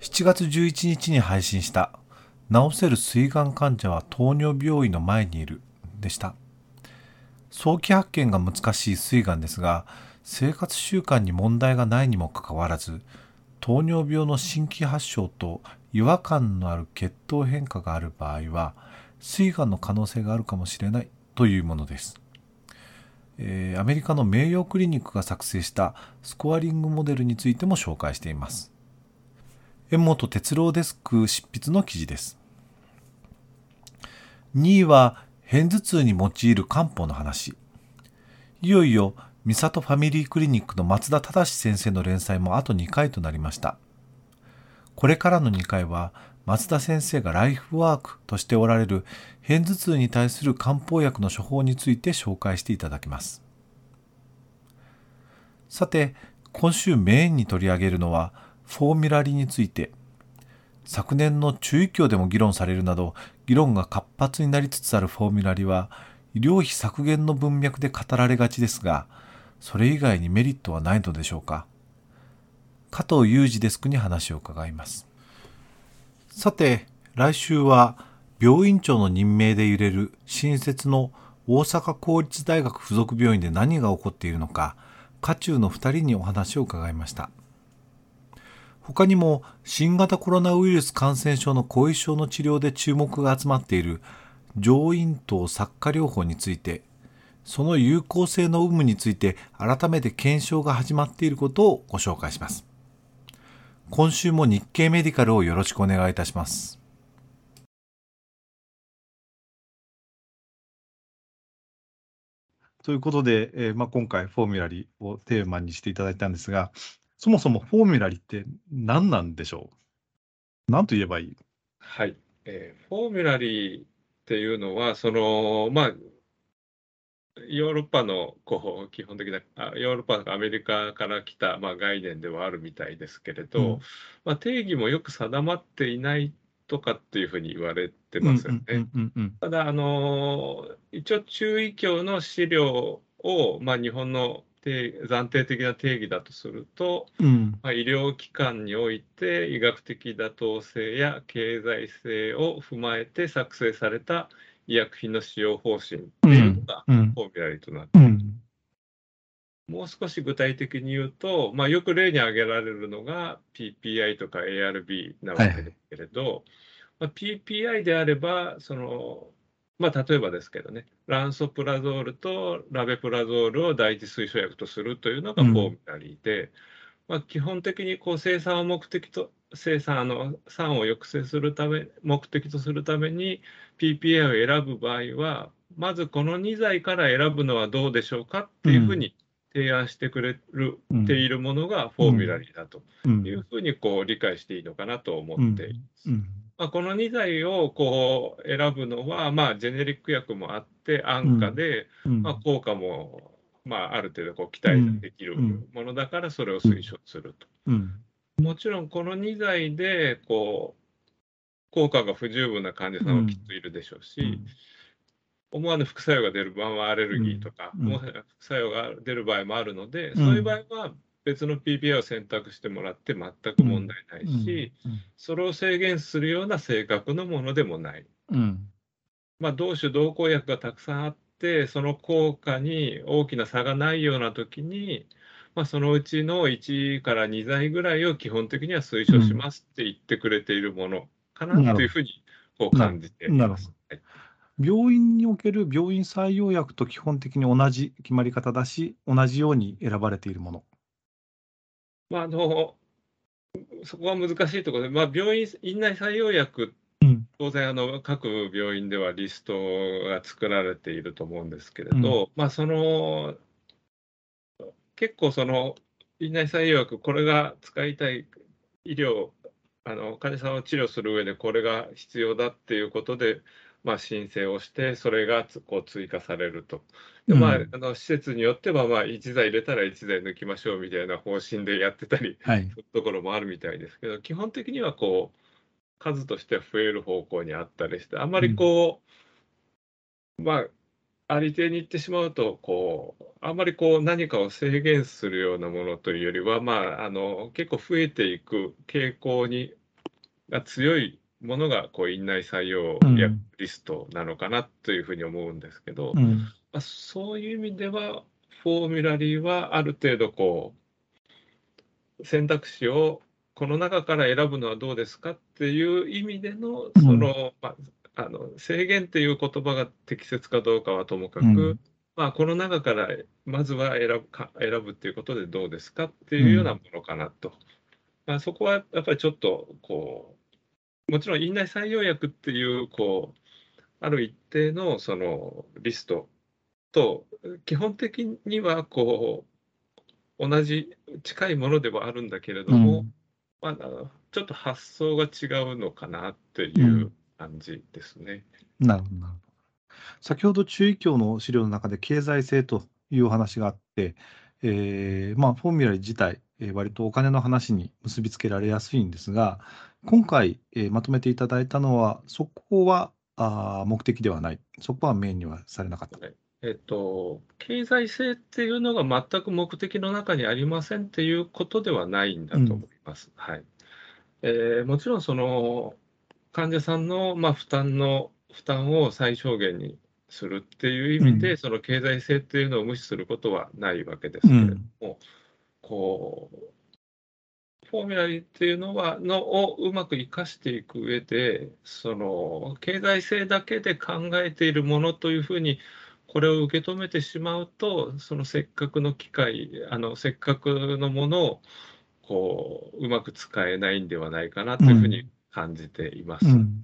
7月11日に配信した治せる膵がん患者は糖尿病院の前にいるでした早期発見が難しい膵がんですが生活習慣に問題がないにもかかわらず糖尿病の新規発症と違和感のある血糖変化がある場合は膵がんの可能性があるかもしれないというものですえー、アメリカの名誉クリニックが作成したスコアリングモデルについても紹介しています。榎本哲郎デスク執筆の記事です。2位は、片頭痛に用いる漢方の話。いよいよ、三里ファミリークリニックの松田忠先生の連載もあと2回となりました。これからの2回は、松田先生がライフワークとしておられる片頭痛に対する漢方薬の処方について紹介していただきます。さて、今週メインに取り上げるのはフォーミュラリについて。昨年の中医協でも議論されるなど、議論が活発になりつつあるフォーミュラリは、医療費削減の文脈で語られがちですが、それ以外にメリットはないのでしょうか。加藤裕二デスクに話を伺います。さて、来週は病院長の任命で揺れる新設の大阪公立大学附属病院で何が起こっているのか、渦中の2人にお話を伺いました。他にも新型コロナウイルス感染症の後遺症の治療で注目が集まっている上咽頭作家療法について、その有効性の有無について改めて検証が始まっていることをご紹介します。今週も日経メディカルをよろしくお願いいたします。ということで、えーまあ、今回フォーミュラリーをテーマにしていただいたんですが、そもそもフォーミュラリって何なんでしょう？何と言えばいい？はい、えー、フォーミュラリっていうのは、その、まあ、ヨーロッパのこう基本的なヨーロッパとかアメリカから来たまあ概念ではあるみたいですけれど、うん、まあ、定義もよく定まっていないとかっていうふうに言われてますよね。ただあの一応中医協の資料を、まあ、日本の暫定的な定義だとすると、うん、まあ、医療機関において医学的妥当性や経済性を踏まえて作成された医薬品の使用方針っていうのがフォーミュラリとなっている。もう少し具体的に言うと、まあ、よく例に挙げられるのが PPI とか ARB なわけですけれど、はい、まあ、PPI であれば、その、まあ、例えばですけどね、ランソプラゾールとラベプラゾールを第一推奨薬とするというのがフォーミュラリーで、うん、まあ、基本的にこう生産を目的と生産あの産を抑制するため目的とするために PPA を選ぶ場合はまずこの2剤から選ぶのはどうでしょうかっていうふうに提案してくれる、うん、ているものがフォーミュラリーだというふうにこう理解していいのかなと思っています。まあ、この2剤をこう選ぶのは、まあ、ジェネリック薬もあって安価で、まあ、効果も、まあ、ある程度こう期待できるものだからそれを推奨すると。もちろんこの2剤でこう効果が不十分な患者さんはきっといるでしょうし、うん、思わぬ副作用が出る場合はアレルギーとか、副作用が出る場合もあるので、そういう場合は別の PPA を選択してもらって全く問題ないし、それを制限するような性格のものでもない。まあ、同種同効薬がたくさんあってその効果に大きな差がないような時にまあ、そのうちの1から2剤ぐらいを基本的には推奨しますって言ってくれているものかなというふうにこう感じています。はい、病院における病院採用薬と基本的に同じ決まり方だし、同じように選ばれているもの。まあ、あのそこは難しいところで、まあ、病院院内採用薬当然あの各病院ではリストが作られていると思うんですけれど、うん、まあ、その結構その院内採用薬これが使いたい医療あの患者さんを治療する上でこれが必要だっていうことで、まあ、申請をして、それがこう追加されると。でまあ、あの施設によっては、まあ、1剤入れたら1剤抜きましょうみたいな方針でやってたりはい。ところもあるみたいですけど、基本的にはこう数としては増える方向にあったりして、あんまりこう、まあ、ありていに言ってしまうと、こう、あんまりこう何かを制限するようなものというよりは、まあ、あの結構増えていく傾向にが強いものがこう院内採用薬リストなのかなというふうに思うんですけど、うん。まあ、そういう意味では、フォーミュラリーはある程度こう、選択肢をこの中から選ぶのはどうですかっていう意味での、うんその、まあ、あの制限っていう言葉が適切かどうかはともかく、うんまあ、この中からまずは選ぶか選ぶっていうことでどうですかっていうようなものかなと。まあ、そこはやっぱりちょっとこう、もちろん院内採用薬っていう、こう、ある一定のそのリストと、基本的にはこう、同じ近いものではあるんだけれども、まあ、ちょっと発想が違うのかなっていう感じですね。なるほど、なるほど。先ほど中医協の資料の中で経済性というお話があって、えーまあ、フォーミュラリ自体、えー割とお金の話に結びつけられやすいんですが、今回、えーまとめていただいたのは、そこはあー目的ではない、そこはメインにはされなかった。えっと、経済性っていうのが全く目的の中にありませんっていうことではないんだと思います。はい。えーもちろんその患者さんの、まあ、負担の負担を最小限にするっていう意味で、うん。その経済性っていうのを無視することはないわけですけれども、こうフォーミュラリーっていうのはのをうまく生かしていく上でその経済性だけで考えているものというふうにこれを受け止めてしまうとそのせっかくの機会あのせっかくのものをこううまく使えないんではないかなというふうに感じています。うん。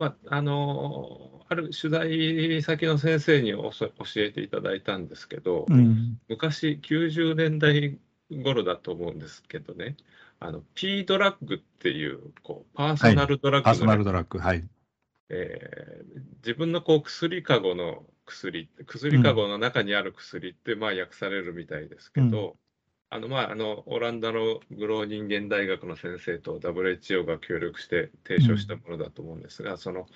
まあ、あのある取材先の先生に教えていただいたんですけど、うん。昔90年代頃だと思うんですけどね、あの P ドラッグっていうこうパーソナルドラパーソッグのね、ナルドラッグ、はい。えー自分のこう薬かごの薬、薬かごの中にある薬ってまあ訳されるみたいですけど、あのまああのオランダのグローニンゲン大学の先生と WHO が協力して提唱したものだと思うんですが、その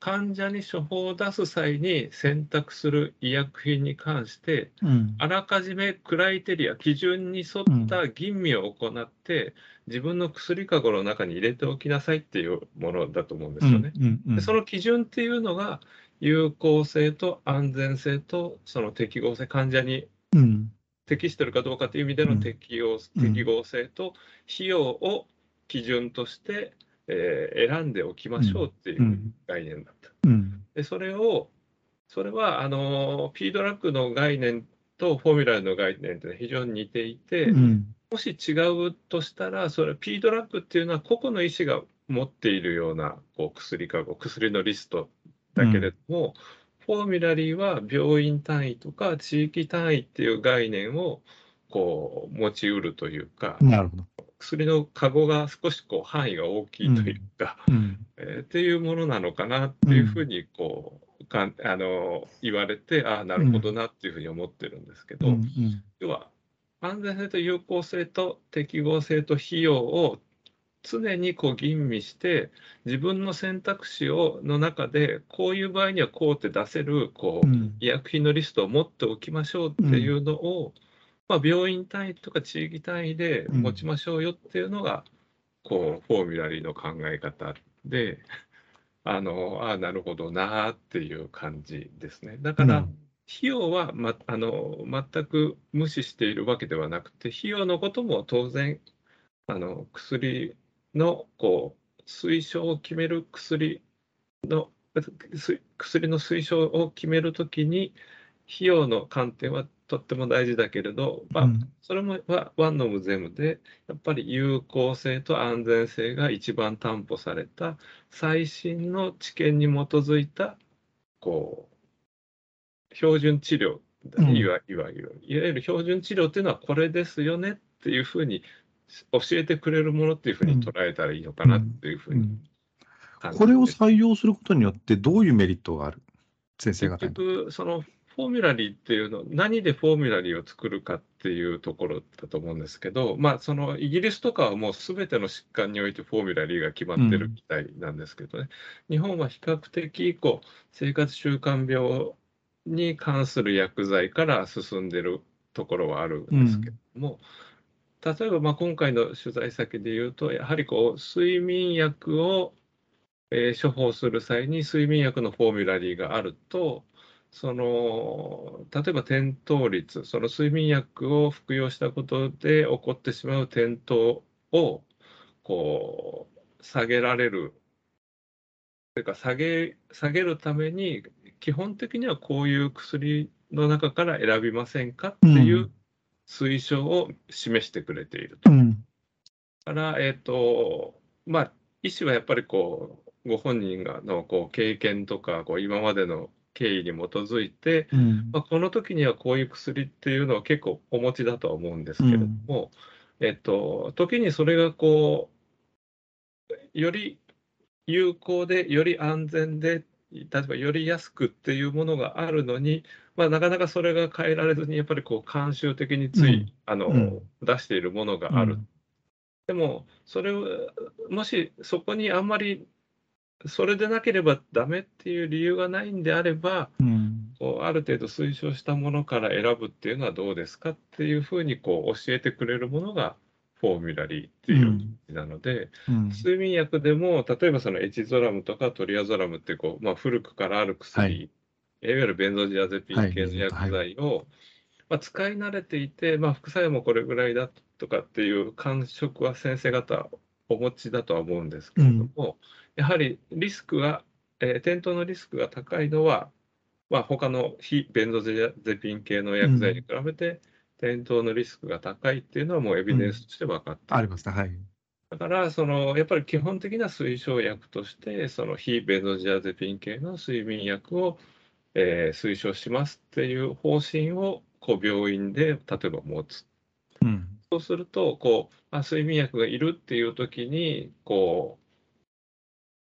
患者に処方を出す際に選択する医薬品に関して、うん。あらかじめクライテリア、基準に沿った吟味を行って、自分の薬かごの中に入れておきなさいっていうものだと思うんですよね。でその基準っていうのが、有効性と安全性とその適合性、患者にうん。適してるかどうかという意味でのうん適用、うん。適合性と費用を基準として、えー選んでおきましょうっていううん。概念だった。うん。で、それを、それは、あの、P ドラッグの概念とフォーミュラルの概念って非常に似ていて、うん。もし違うとしたら、それ P ドラッグっていうのは個々の医師が持っているようなこう薬かご、薬のリストだけれども、フォーミュラリーは病院単位とか地域単位っていう概念をこう持ちうるというか、なるほど。薬のカゴが少しこう範囲が大きいというか、うん。えーっていうものなのかなっていうふうにこう、かんあの言われて、ああ、なるほどなっていうふうに思ってるんですけど、うん。うん。要は安全性と有効性と適合性と費用を常にこう吟味して自分の選択肢をの中でこういう場合にはこうって出せるこう、うん。医薬品のリストを持っておきましょうっていうのを、まあ、病院単位とか地域単位で持ちましょうよっていうのが、こうフォーミュラリーの考え方で あのああなるほどなあっていう感じですね。だから、うん費用は、ま、あの全く無視しているわけではなくて、費用のことも当然、あの薬のこう推奨を決める薬のす薬の推奨を決めるときに、費用の観点はとっても大事だけれど、まあうん。それもはワンノムゼムで、やっぱり有効性と安全性が一番担保された最新の知見に基づいたこう標準治療、うん。いわいわゆるいわゆる標準治療っていうのはこれですよねっていうふうに教えてくれるものっていうふうに捉えたらいいのかなっていうふうにうん。感じてこれを採用することによって、どういうメリットがある？先生方結に。局、そのフォーミュラリーっていうの、何でフォーミュラリーを作るかっていうところだと思うんですけど、まあ、そのイギリスとかはもうすべての疾患においてフォーミュラリーが決まってるみたいなんですけどね、日本は比較的こう生活習慣病に関する薬剤から進んでるところはあるんですけども、例えばまあ今回の取材先でいうと、やはりこう睡眠薬をえ処方する際に睡眠薬のフォーミュラリーがあると、その例えば転倒率、その睡眠薬を服用したことで起こってしまう転倒をこう下げられる、というか下げ下げるために、基本的にはこういう薬の中から選びませんかっていううん推奨を示してくれていると。うん。だから、えっ、と、まあ、医師はやっぱりこう、ご本人がのこう経験とか、こう今までの経緯に基づいて、うん。まあ、この時にはこういう薬っていうのは結構お持ちだとは思うんですけれども、えっと、時にそれがこう、より有効で、より安全で、例えばより安くっていうものがあるのに、まあ、なかなかそれが変えられずに、やっぱりこう慣習的につい、うんあのうん出しているものがある。でも、それを、もしそこにあんまり、それでなければダメっていう理由がないんであれば、うん。こうある程度推奨したものから選ぶっていうのはどうですかっていうふうにこう教えてくれるものがフォーミュラリーっていう感じなので、うん。睡眠薬でも例えばそのエチゾラムとかトリアゾラムってこう、まあ、古くからある薬、はいい、わゆるベンゾジアゼピン系の薬剤を、まあ、使い慣れていて、まあ、副作用もこれぐらいだとかっていう感触は先生方お持ちだとは思うんですけれども、やはりリスクが、えー転倒のリスクが高いのは、まあ、他の非ベンゾジアゼピン系の薬剤に比べて、転倒のリスクが高いっていうのはもうエビデンスとして分かっているありますね。はい。だから、そのやっぱり基本的な推奨薬として、その非ベンゾジアゼピン系の睡眠薬を、えー推奨しますっていう方針をこう病院で例えば持つ。うん。そうすると、こうあ睡眠薬がいるっていう時に、こう、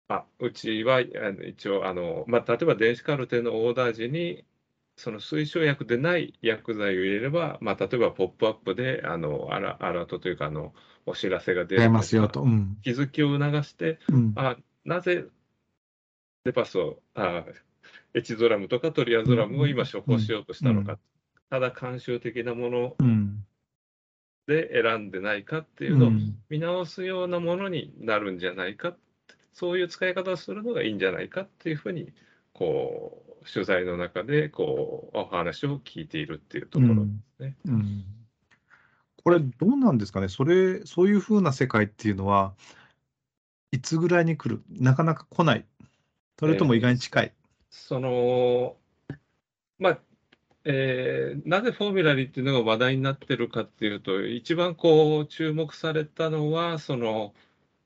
あうちはあの一応あの、まあ、例えば電子カルテのオーダー時に、その推奨薬でない薬剤を入れれば、まあ、例えばポップアップであのアラアラートというかあの、お知らせが出るますよと。うん。気づきを促して、うん。あなぜデパスをあエチゾラムとかトリアゾラムを今処方しようとしたのか、うんただ慣習的なものうん。で選んでないかっていうのをうん。見直すようなものになるんじゃないか、そういう使い方をするのがいいんじゃないかっていうふうに、こう、取材の中で、こう、お話を聞いているっていうところですね。うん。これ、どうなんですかね、それ、そういうふうな世界っていうのは、いつぐらいに来る、なかなか来ない、それとも意外に近い？その、まあ、えーなぜフォーミュラリーっていうのが話題になってるかっていうと、一番こう注目されたのは、その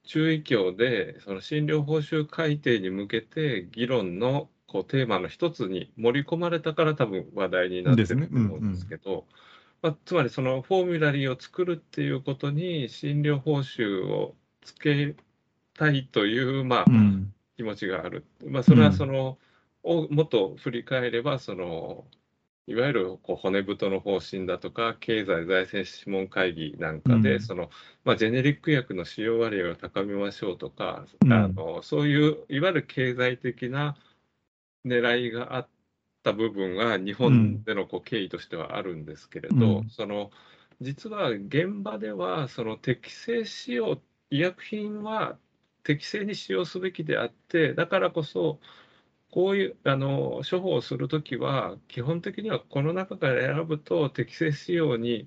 中医協で、その診療報酬改定に向けて議論のこうテーマの一つに盛り込まれたから多分話題になってると思うんですけど、まあ、つまりそのフォーミュラリーを作るっていうことに診療報酬をつけたいという、まあ、うん。気持ちがある。まあ、それはその、をもっと振り返れば、その、いわゆるこう骨太の方針だとか、経済財政諮問会議なんかで、うん。そのまあ、ジェネリック薬の使用割合を高めましょうとか、うん。あのそういういわゆる経済的な狙いがあった部分が日本でのこう経緯としてはあるんですけれど、うん。その実は現場ではその適正使用医薬品は適正に使用すべきであってだからこそこういうあの処方をするときは基本的にはこの中から選ぶと適正使用に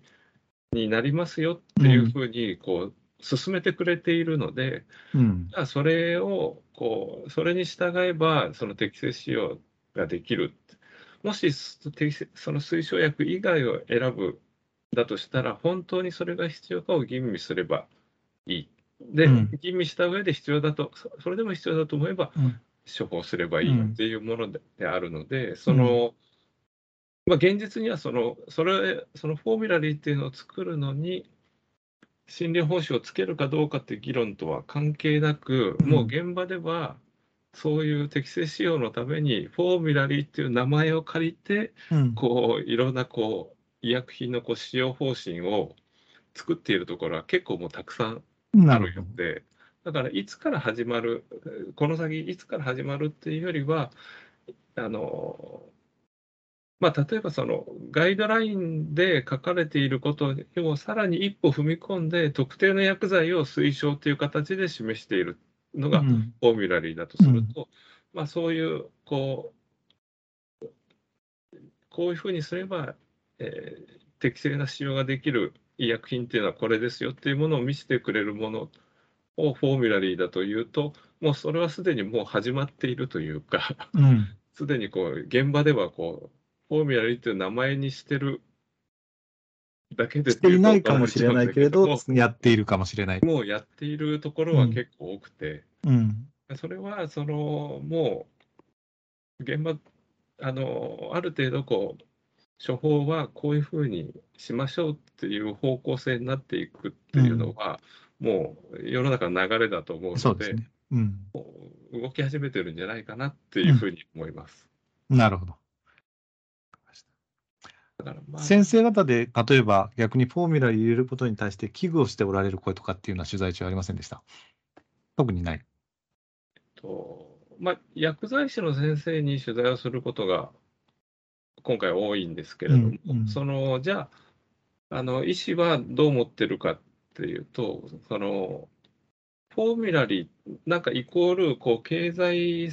になりますよっていうふうにこう進めてくれているので、うん。それをこうそれに従えばその適正使用ができるもしその推奨薬以外を選ぶだとしたら本当にそれが必要かを吟味すればいい。で、うん吟味した上で必要だとそそれでも必要だと思えばうん処方すればいいっていうもので,、であるのでその、まあ、現実にはそのそれそのフォーミュラリーっていうのを作るのに診療報酬をつけるかどうかっていう議論とは関係なく、うん。もう現場ではそういう適正使用のためにフォーミュラリーっていう名前を借りてうん。こういろんなこう医薬品のこう使用方針を作っているところは結構もうたくさんあるなるほど。ようでだからいつから始まるこの先いつから始まるっていうよりはあのまあ例えばそのガイドラインで書かれていることにもさらに一歩踏み込んで特定の薬剤を推奨という形で示しているのがうん。フォーミュラリーだとすると、まあそういうこうこういうふうにすれば、えー適正な使用ができる医薬品っていうのはこれですよっていうものを見せてくれるものをフォーミュラリーだというともうそれはすでにもう始まっているというかうんすでにこう現場ではこうフォーミュラリーという名前にしてるだけでしていないかもしれないけれども、やっているかもしれない。もうやっているところは結構多くて。うん。それはそのもう現場あのある程度こう処方はこういうふうにしましょうっていう方向性になっていくっていうのは、もう世の中の流れだと思うのでね。うん。動き始めてるんじゃないかなっていうふうに思います。なるほど。だからまあ先生方で、例えば逆にフォーミュラを入れることに対して危惧をしておられる声とかっていうのは取材中ありませんでした？特にない。とまあ、薬剤師の先生に取材をすることが今回多いんですけれども、うんうんそのじゃああの医師はどう思ってるかっていうとそのフォーミュラリーなんかイコールこう経済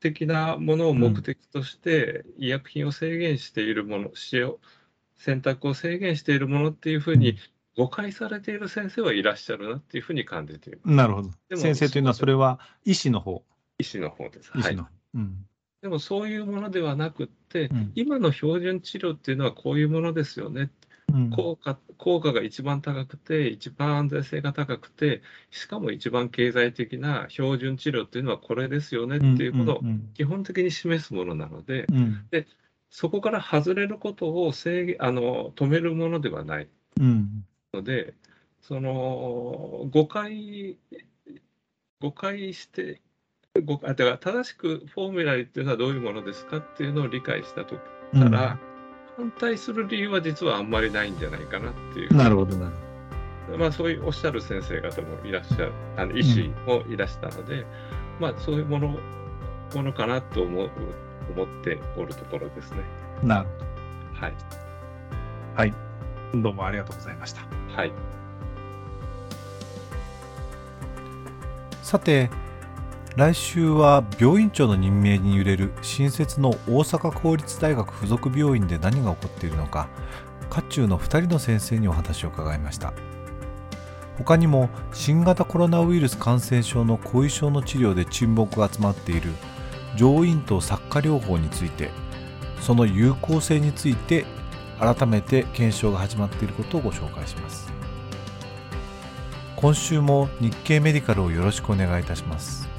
的なものを目的として医薬品を制限しているもの、使用選択を制限しているものっていうふうに誤解されている先生はいらっしゃるなっていうふうに感じています。なるほど。でも先生というのはそれは医師の方。医師の方です。はい医師の。うん。でもそういうものではなくって、うん今の標準治療っていうのはこういうものですよね。うん効果効果が一番高くて、一番安全性が高くて、しかも一番経済的な標準治療っていうのはこれですよねっていうことをうん基本的に示すものなので、うん。うんそこから外れることを制限あの止めるものではない。うん。ので、その誤解、誤解して、誤あだから正しくフォーミュラリーっていうのはどういうものですかっていうのを理解したとうん。たら、反対する理由は実はあんまりないんじゃないかなっていう、なるほど、なるほまあ、そういうおっしゃる先生方もいらっしゃる、あの医師もいらしたので、まあ、そういうものものかなと思う思っておるところですね。ど。なるはい。ほど。どうもありがとうございました。はい。さて来週は病院長の任命に揺れる新設の大阪公立大学附属病院で何が起こっているのか渦中の2人の先生にお話を伺いました。他にも新型コロナウイルス感染症の後遺症の治療で注目が集まっている上咽頭擦過療法についてその有効性について改めて検証が始まっていることをご紹介します。今週も日経メディカルをよろしくお願いいたします。